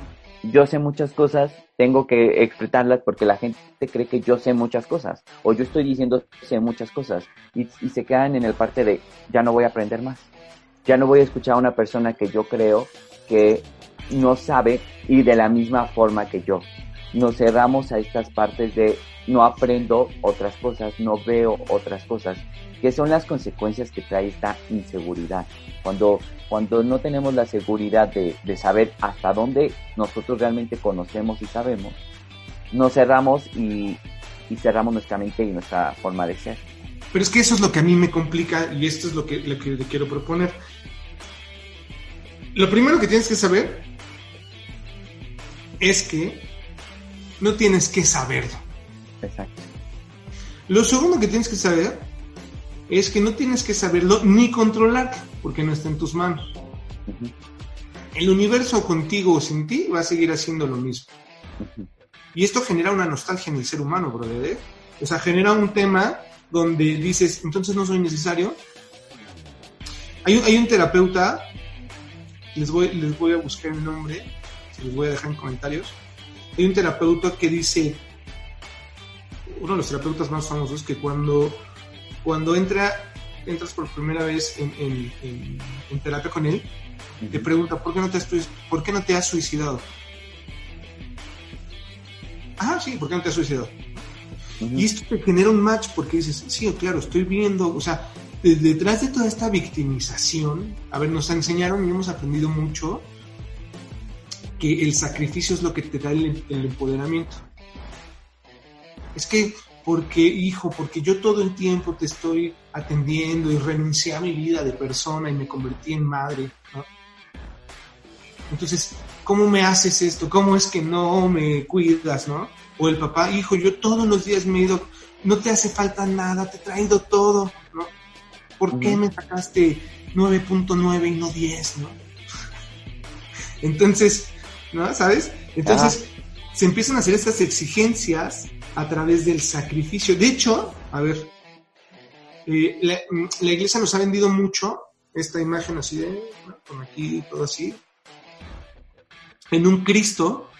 yo sé muchas cosas, tengo que expresarlas porque la gente cree que yo sé muchas cosas o yo estoy diciendo sé muchas cosas y, se quedan en el parte de ya no voy a aprender más. Ya no voy a escuchar a una persona que yo creo que no sabe y de la misma forma que yo. Nos cerramos a estas partes de no aprendo otras cosas, no veo otras cosas, que son las consecuencias que trae esta inseguridad. Cuando cuando no tenemos la seguridad de, saber hasta dónde nosotros realmente conocemos y sabemos, nos cerramos y, cerramos nuestra mente y nuestra forma de ser. Pero es que eso es lo que a mí me complica y esto es lo que, lo que le quiero proponer. Lo primero que tienes que saber es que no tienes que saberlo. Exacto. Lo segundo que tienes que saber es que no tienes que saberlo ni controlar porque no está en tus manos. El universo contigo o sin ti va a seguir haciendo lo mismo. Y esto genera una nostalgia en el ser humano, brother. ¿eh? O sea, genera un tema donde dices, entonces no soy necesario. Hay un, hay un terapeuta, les voy, les voy a buscar el nombre, se les voy a dejar en comentarios. Hay un terapeuta que dice, uno de los terapeutas más famosos, que cuando cuando entra, entras por primera vez en, terapia con él, te pregunta, ¿por qué, no te has, ¿por qué no te has suicidado? Ah, sí, ¿por qué no te has suicidado? Y esto te genera un match porque dices, sí, claro, estoy viendo, o sea, detrás de toda esta victimización, a ver, nos enseñaron y hemos aprendido mucho que el sacrificio es lo que te da el empoderamiento. Es que porque, hijo, porque yo todo el tiempo te estoy atendiendo y renuncié a mi vida de persona y me convertí en madre, ¿no? Entonces, ¿cómo me haces esto? ¿Cómo es que no me cuidas, no? O el papá, hijo, yo todos los días me he ido, no te hace falta nada, te he traído todo, ¿no? ¿Por qué me sacaste 9.9 y no 10, no? Entonces, ¿no? ¿Sabes? Entonces, se empiezan a hacer estas exigencias a través del sacrificio. De hecho, a ver, eh, la, iglesia nos ha vendido mucho esta imagen así de, con aquí todo así, en un Cristo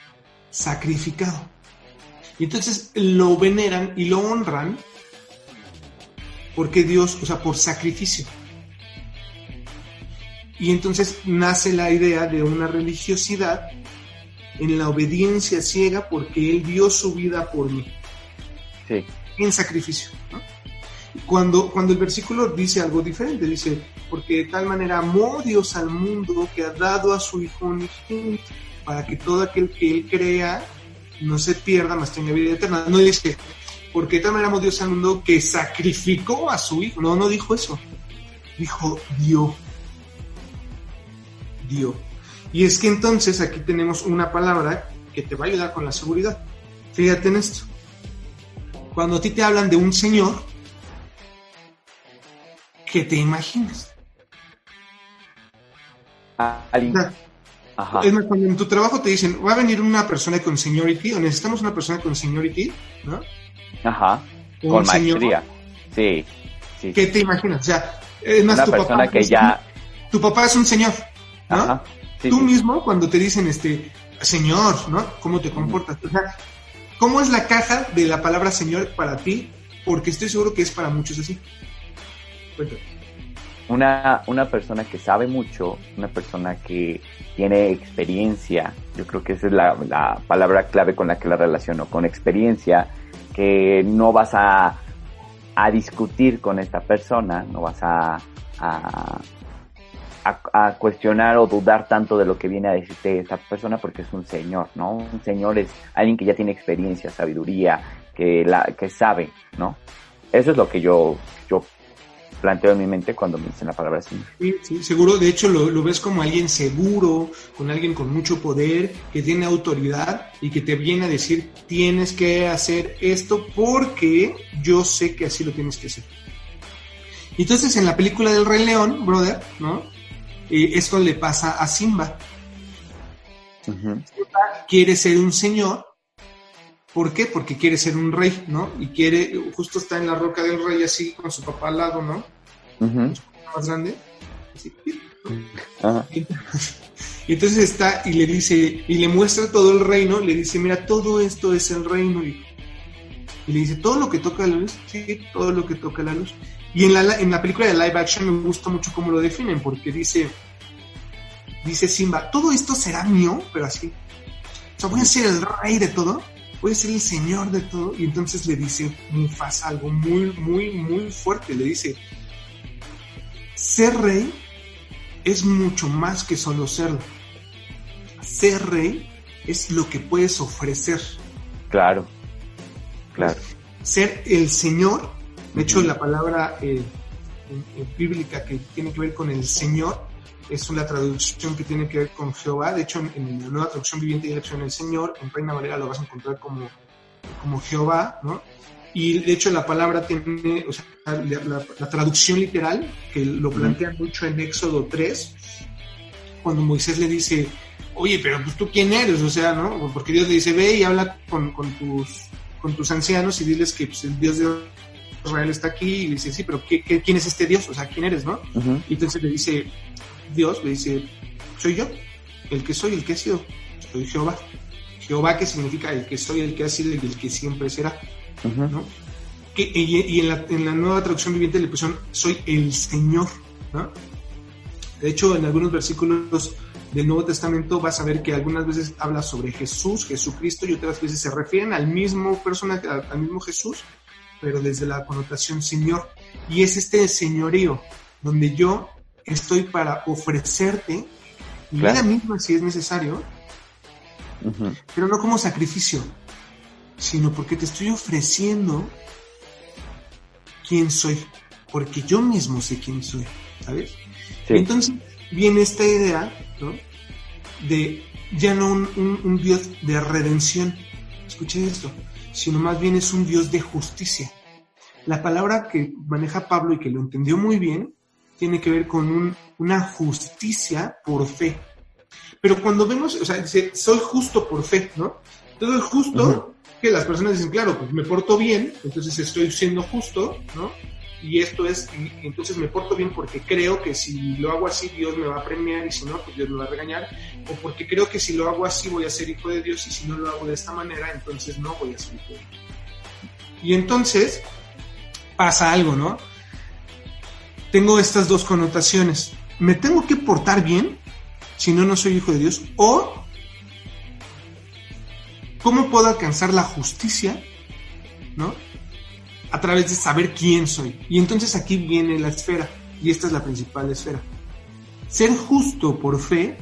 sacrificado. Y entonces lo veneran y lo honran porque Dios, o sea, por sacrificio. Y entonces nace la idea de una religiosidad en la obediencia ciega porque Él dio su vida por mí. En sacrificio. Cuando, cuando el versículo dice algo diferente, dice, porque de tal manera amó Dios al mundo que ha dado a su Hijo unigénito para que todo aquel que Él crea no se pierda, mas tenga vida eterna. No dice, porque de tal manera amó Dios al mundo que sacrificó a su Hijo. No, no dijo eso. Dijo, dio. Dio. Y es que entonces aquí tenemos una palabra que te va a ayudar con la seguridad. Fíjate en esto. Cuando a ti te hablan de un Señor, ¿qué te imaginas? Alguien. Ajá. Es más, cuando en tu trabajo te dicen, va a venir una persona con seniority o necesitamos una persona con seniority, ¿no? Ajá. Con señor. maestría. Sí. sí. ¿Qué te imaginas? O sea, es más, Una tu persona papá, que ya. tu papá es un señor, ¿no? Ajá. Sí, Tú sí. mismo, cuando te dicen, este, señor, ¿no? ¿Cómo te comportas? O sea, ¿cómo es la caja de la palabra señor para ti? Porque estoy seguro que es para muchos así. Cuéntame. una, una persona que sabe mucho, una persona que tiene experiencia, yo creo que esa es la, la palabra clave con la que la relaciono, con experiencia, que no vas a, a discutir con esta persona, no vas a, a, a- a cuestionar o dudar tanto de lo que viene a decirte esta persona porque es un señor, ¿no? Un señor es alguien que ya tiene experiencia, sabiduría, que, la, que sabe, ¿no? Eso es lo que yo, yo planteo en mi mente cuando me dicen la palabra señor. Sí, sí, seguro, de hecho lo, lo ves como alguien seguro, con alguien con mucho poder, que tiene autoridad y que te viene a decir, tienes que hacer esto porque yo sé que así lo tienes que hacer. Entonces en la película del Rey León, brother, ¿no? Eh, esto le pasa a Simba. Ujú. Quiere ser un señor. ¿Por qué? Porque quiere ser un rey, ¿no? Y quiere, justo está en la roca del rey así, con su papá al lado, ¿no? Más grande. Así. Y entonces está y le dice, y le muestra todo el reino, le dice, mira, todo esto es el reino. hijo". Y le dice, todo lo que toca la luz, sí, todo lo que toca la luz. Y en la, en la película de live action me gusta mucho cómo lo definen, porque dice, dice Simba, todo esto será mío, pero así. O sea, voy a ser el rey de todo, voy a ser el señor de todo. Y entonces le dice Mufasa algo muy, muy, muy fuerte. Le dice, ser rey es mucho más que solo serlo. Ser rey es lo que puedes ofrecer. Claro. Claro. Ser el Señor, de hecho la palabra eh, en- en bíblica que tiene que ver con el Señor es una traducción que tiene que ver con Jehová. De hecho, en, en la nueva traducción viviente y elección el Señor, en Reina Valera lo vas a encontrar como, como Jehová, ¿no? Y de hecho la palabra tiene, o sea, la, la- la traducción literal, que lo plantea mucho en Éxodo 3, cuando Moisés le dice, oye, pero pues tú quién eres, o sea, ¿no? Porque Dios le dice, ve y habla con, con tus, con tus ancianos y diles que pues, el Dios de Israel está aquí, y dice, sí, pero ¿qué, qué- quién es este Dios? O sea, ¿quién eres, no? Y entonces le dice, Dios le dice, soy yo, el que soy, el que he sido, soy Jehová. Jehová que significa el que soy, el que ha sido y el que siempre será. ¿no? Que, y y en, la, en la nueva traducción viviente le pusieron, soy el Señor. ¿no? De hecho, en algunos versículos del Nuevo Testamento vas a ver que algunas veces habla sobre Jesús, Jesucristo, y otras veces se refieren al mismo personaje, al mismo Jesús, pero desde la connotación Señor. Y es este señorío, donde yo estoy para ofrecerte mi Claro. vida misma si es necesario, pero no como sacrificio, sino porque te estoy ofreciendo quién soy, porque yo mismo sé quién soy, ¿sabes? Sí. Entonces viene esta idea, ¿no? De ya no un, un- un Dios de redención, escuchen esto, sino más bien es un Dios de justicia. La palabra que maneja Pablo y que lo entendió muy bien tiene que ver con un- una justicia por fe. Pero cuando vemos, o sea, dice, soy justo por fe, ¿no? Todo es justo, que las personas dicen, claro, pues me porto bien, entonces estoy siendo justo, ¿no? y esto es, y entonces me porto bien porque creo que si lo hago así Dios me va a premiar y si no, pues Dios me va a regañar, o porque creo que si lo hago así voy a ser hijo de Dios y si no lo hago de esta manera, entonces no voy a ser hijo de Dios. Y entonces pasa algo, ¿no? Tengo estas dos connotaciones. Me tengo que portar bien, si no, no soy hijo de Dios, o cómo puedo alcanzar la justicia, ¿no? a través de saber quién soy. Y entonces aquí viene la esfera, y esta es la principal esfera. Ser justo por fe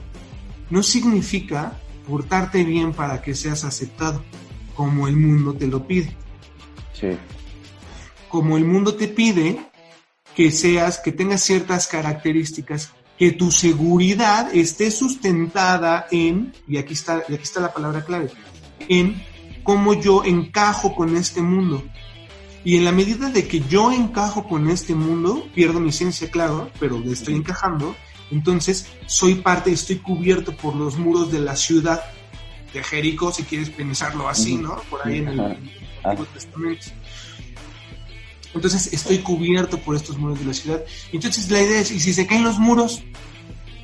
no significa portarte bien para que seas aceptado, como el mundo te lo pide. Sí. Como el mundo te pide que seas, que tengas ciertas características, que tu seguridad esté sustentada en, y aquí está, y aquí está la palabra clave, en cómo yo encajo con este mundo, y en la medida de que yo encajo con este mundo, pierdo mi esencia, claro, pero estoy encajando, entonces soy parte, estoy cubierto por los muros de la ciudad de Jericó, si quieres pensarlo así, ¿no? Por ahí en el Antiguo Testamento. Entonces estoy cubierto por estos muros de la ciudad. Entonces la idea es, ¿y si se caen los muros?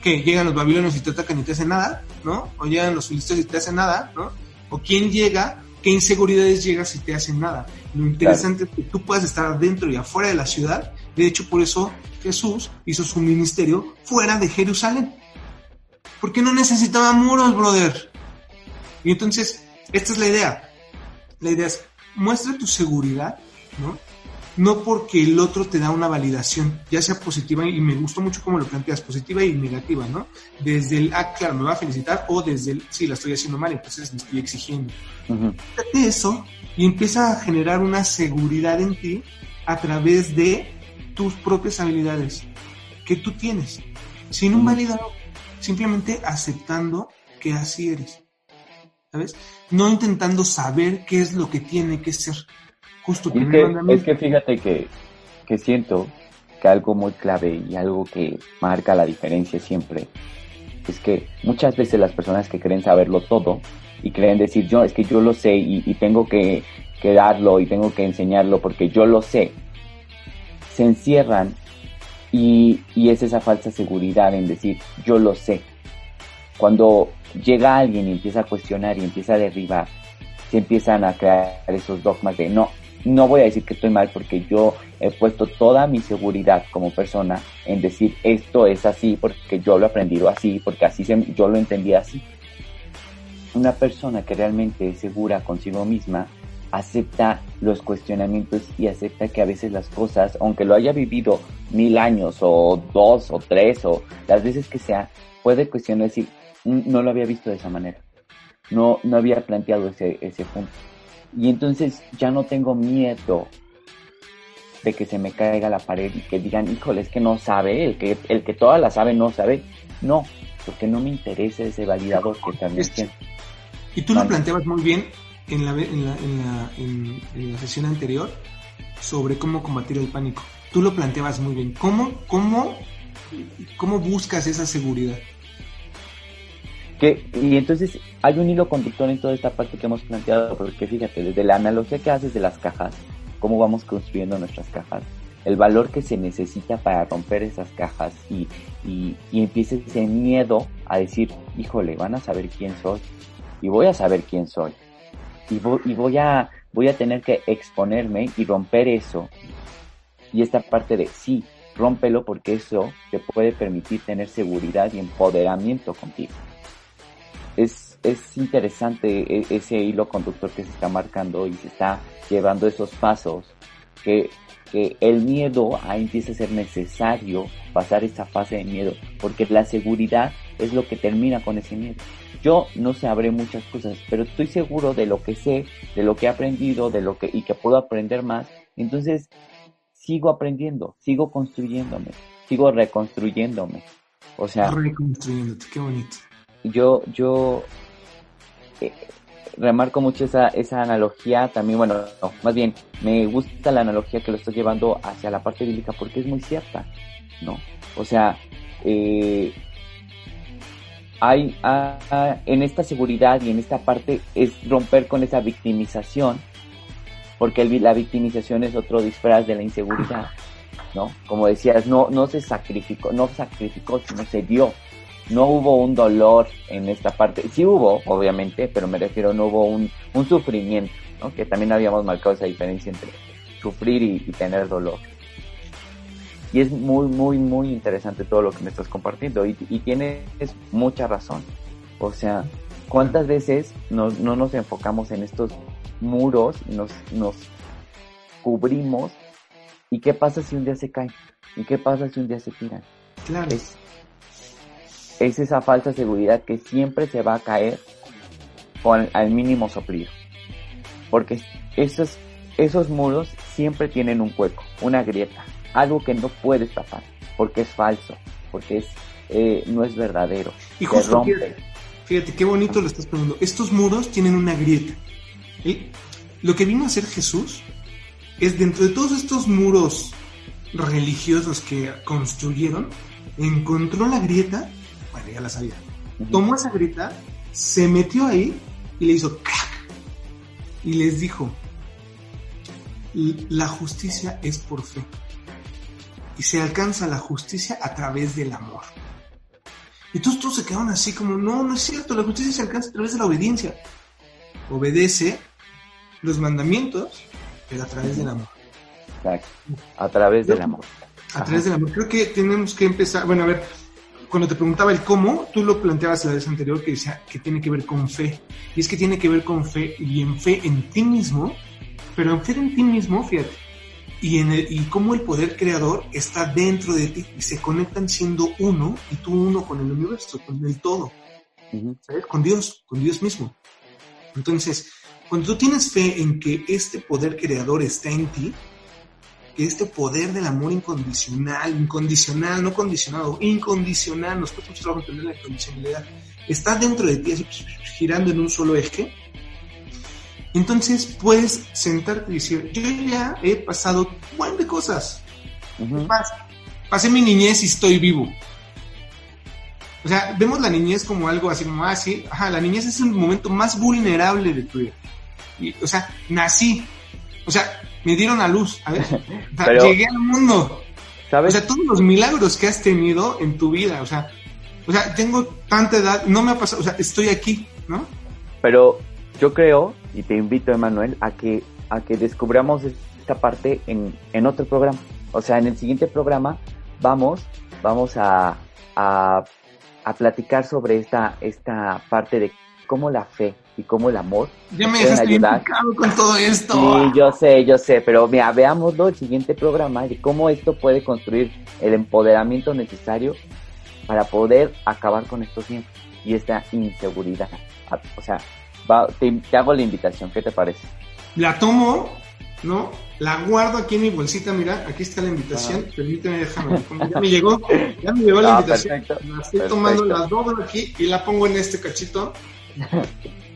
que llegan los babilonios y te atacan y te hacen nada, ¿no? O llegan los filisteos y te hacen nada, ¿no? O quién llega qué inseguridades llegas si te hacen nada. Lo interesante es que tú puedas estar adentro y afuera de la ciudad. De hecho, por eso Jesús hizo su ministerio fuera de Jerusalén. Porque no necesitaba muros, brother. Y entonces, esta es la idea. La idea es, muestra tu seguridad, ¿no? No porque el otro te da una validación, ya sea positiva, y me gustó mucho cómo lo planteas, positiva y negativa, ¿no? Desde el, ah, claro, me va a felicitar, o desde el, sí, la estoy haciendo mal, entonces me estoy exigiendo. Uh eso y empieza a generar una seguridad en ti a través de tus propias habilidades que tú tienes, sin un validador, simplemente aceptando que así eres, ¿sabes? No intentando saber qué es lo que tiene que ser Justo es, que, es que fíjate que, que siento que algo muy clave y algo que marca la diferencia siempre es que muchas veces las personas que creen saberlo todo y creen decir yo es que yo lo sé y, tengo que, que, darlo y tengo que enseñarlo porque yo lo sé se encierran y, y es esa falsa seguridad en decir yo lo sé cuando llega alguien y empieza a cuestionar y empieza a derribar se empiezan a crear esos dogmas de no no voy a decir que estoy mal porque yo he puesto toda mi seguridad como persona en decir esto es así porque yo lo he aprendido así, porque así yo lo entendí así. Una persona que realmente es segura consigo misma acepta los cuestionamientos y acepta que a veces las cosas, aunque lo haya vivido mil años o dos o tres o las veces que sea, puede cuestionar decir, mm, no lo había visto de esa manera. No, no había planteado ese, ese punto y entonces ya no tengo miedo de que se me caiga la pared y que digan, híjole, es que no sabe, el que, el que toda la sabe no sabe. No, porque no me interesa ese validador que también tiene. Y tú lo planteabas muy bien en la, en, la, en, la, en, la sesión anterior sobre cómo combatir el pánico. Tú lo planteabas muy bien. ¿Cómo, cómo, cómo buscas esa seguridad? Y entonces hay un hilo conductor en toda esta parte que hemos planteado, porque fíjate, desde la analogía que haces de las cajas, cómo vamos construyendo nuestras cajas, el valor que se necesita para romper esas cajas y, y, y empiece ese miedo a decir, híjole, van a saber quién soy y voy a saber quién soy y, voy, y voy, a, voy a tener que exponerme y romper eso. Y esta parte de sí, rómpelo porque eso te puede permitir tener seguridad y empoderamiento contigo es, es interesante e, ese hilo conductor que se está marcando y se está llevando esos pasos que, que el miedo ahí empieza a ser necesario pasar esa fase de miedo porque la seguridad es lo que termina con ese miedo. Yo no sabré muchas cosas, pero estoy seguro de lo que sé, de lo que he aprendido, de lo que y que puedo aprender más. Entonces sigo aprendiendo, sigo construyéndome, sigo reconstruyéndome. O sea, reconstruyéndote, qué bonito yo, yo eh, remarco mucho esa, esa analogía también, bueno, más bien, me gusta la analogía que lo estoy llevando hacia la parte bíblica porque es muy cierta, ¿no? O sea, eh, hay en esta seguridad y en esta parte es romper con esa victimización, porque la victimización es otro disfraz de la inseguridad. ¿no? Como decías, no, no se sacrificó, no sacrificó, sino se dio. No hubo un dolor en esta parte. Sí hubo, obviamente, pero me refiero, no hubo un, un sufrimiento, ¿no? Que también habíamos marcado esa diferencia entre sufrir y, y tener dolor. Y es muy, muy, muy interesante todo lo que me estás compartiendo y, y tienes mucha razón. O sea, ¿cuántas veces no, no nos enfocamos en estos muros, nos, nos cubrimos y qué pasa si un día se caen? ¿Y qué pasa si un día se tiran? Claro. Es, es esa falsa seguridad que siempre se va a caer con al mínimo soplido. Porque esos, esos muros siempre tienen un hueco, una grieta, algo que no puedes tapar, porque es falso, porque es, eh, no es verdadero. Y justo rompe. fíjate, fíjate, qué bonito lo estás preguntando. Estos muros tienen una grieta. ¿sí? Lo que vino a hacer Jesús es dentro de todos estos muros religiosos que construyeron, encontró la grieta, bueno, ya la sabía, tomó esa grieta, se metió ahí y le hizo ¡crack! y les dijo, la justicia es por fe y se alcanza la justicia a través del amor. Y todos, todos se quedaron así como, no, no es cierto, la justicia se alcanza a través de la obediencia. Obedece los mandamientos, pero a través del amor. Exacto. A través del amor. A través del amor. Creo que tenemos que empezar, bueno, a ver, cuando te preguntaba el cómo, tú lo planteabas la vez anterior que decía que tiene que ver con fe. Y es que tiene que ver con fe y en fe en ti mismo, pero en fe en ti mismo, fíjate, y, en el, y cómo el poder creador está dentro de ti y se conectan siendo uno y tú uno con el universo, con el todo, ¿sabes? Con Dios, con Dios mismo. Entonces, cuando tú tienes fe en que este poder creador está en ti, que este poder del amor incondicional, incondicional, no condicionado, incondicional, nos cuesta mucho trabajo entender la incondicionalidad, está dentro de ti, así, girando en un solo eje, entonces puedes sentarte y decir, yo ya he pasado un buen de cosas. Pas- Pasé mi niñez y estoy vivo. O sea, vemos la niñez como algo así como, ah, sí, ajá, la niñez es el momento más vulnerable de tu vida. Y, o sea, nací. O sea, me dieron a luz, a ver. Pero- llegué al mundo. ¿Sabes? O sea, todos los milagros que has tenido en tu vida, o sea, o sea, tengo tanta edad, no me ha pasado, o sea, estoy aquí, ¿no? Pero yo creo, y te invito, Emanuel, a que, a que descubramos esta parte en, en otro programa. O sea, en el siguiente programa vamos, vamos a, a, a platicar sobre esta, esta parte de cómo la fe y cómo el amor Ya me dejaste ayudar. con todo esto. Sí, yo sé, yo sé, pero mira, veámoslo el siguiente programa de cómo esto puede construir el empoderamiento necesario para poder acabar con estos miedos y esta inseguridad. Ah, O sea, va- te, te hago la invitación, ¿qué te parece? La tomo, ¿no? La guardo aquí en mi bolsita, mira, aquí está la invitación, permíteme, déjame, ya me llegó, ya me llegó la Ah, invitación, perfecto, la estoy perfecto. tomando, la doblo aquí y la pongo en este cachito.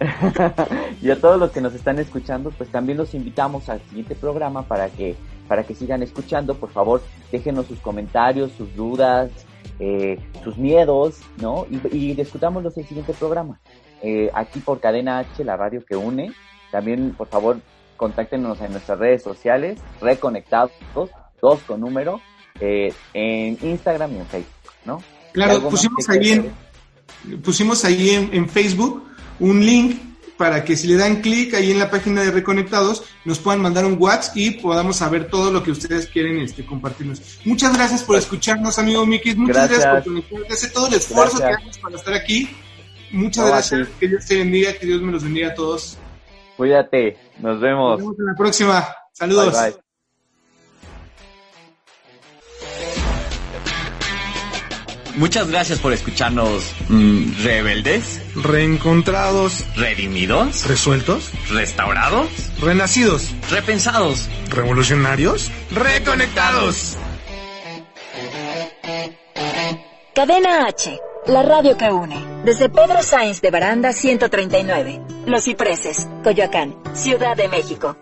y a todos los que nos están escuchando, pues también los invitamos al siguiente programa para que, para que sigan escuchando. Por favor, déjenos sus comentarios, sus dudas, eh, sus miedos, ¿no? Y, y discutámoslos en el siguiente programa. Eh, aquí por Cadena H, la radio que une. También, por favor, contáctenos en nuestras redes sociales, reconectados, dos con número, eh, en Instagram y en Facebook, ¿no? Claro, ¿Algo más pusimos ahí en, pusimos ahí en, en Facebook un link para que si le dan clic ahí en la página de Reconectados nos puedan mandar un WhatsApp y podamos saber todo lo que ustedes quieren este, compartirnos. Muchas gracias por escucharnos, amigo Miki. Muchas gracias, Gracias. por conectarte. Hace todo el esfuerzo Gracias. que haces para estar aquí. Muchas No, gracias. Que Dios te bendiga, que Dios me los bendiga a todos. Cuídate, nos Nos vemos. vemos en la próxima. Saludos. Bye, bye. Muchas gracias por escucharnos mm, rebeldes, Reencontrados, redimidos, resueltos, restaurados, renacidos, repensados. revolucionarios, reconectados. Cadena H, la radio que une. Desde Pedro Sainz de Baranda 139, Los Cipreses, Coyoacán, Ciudad de México.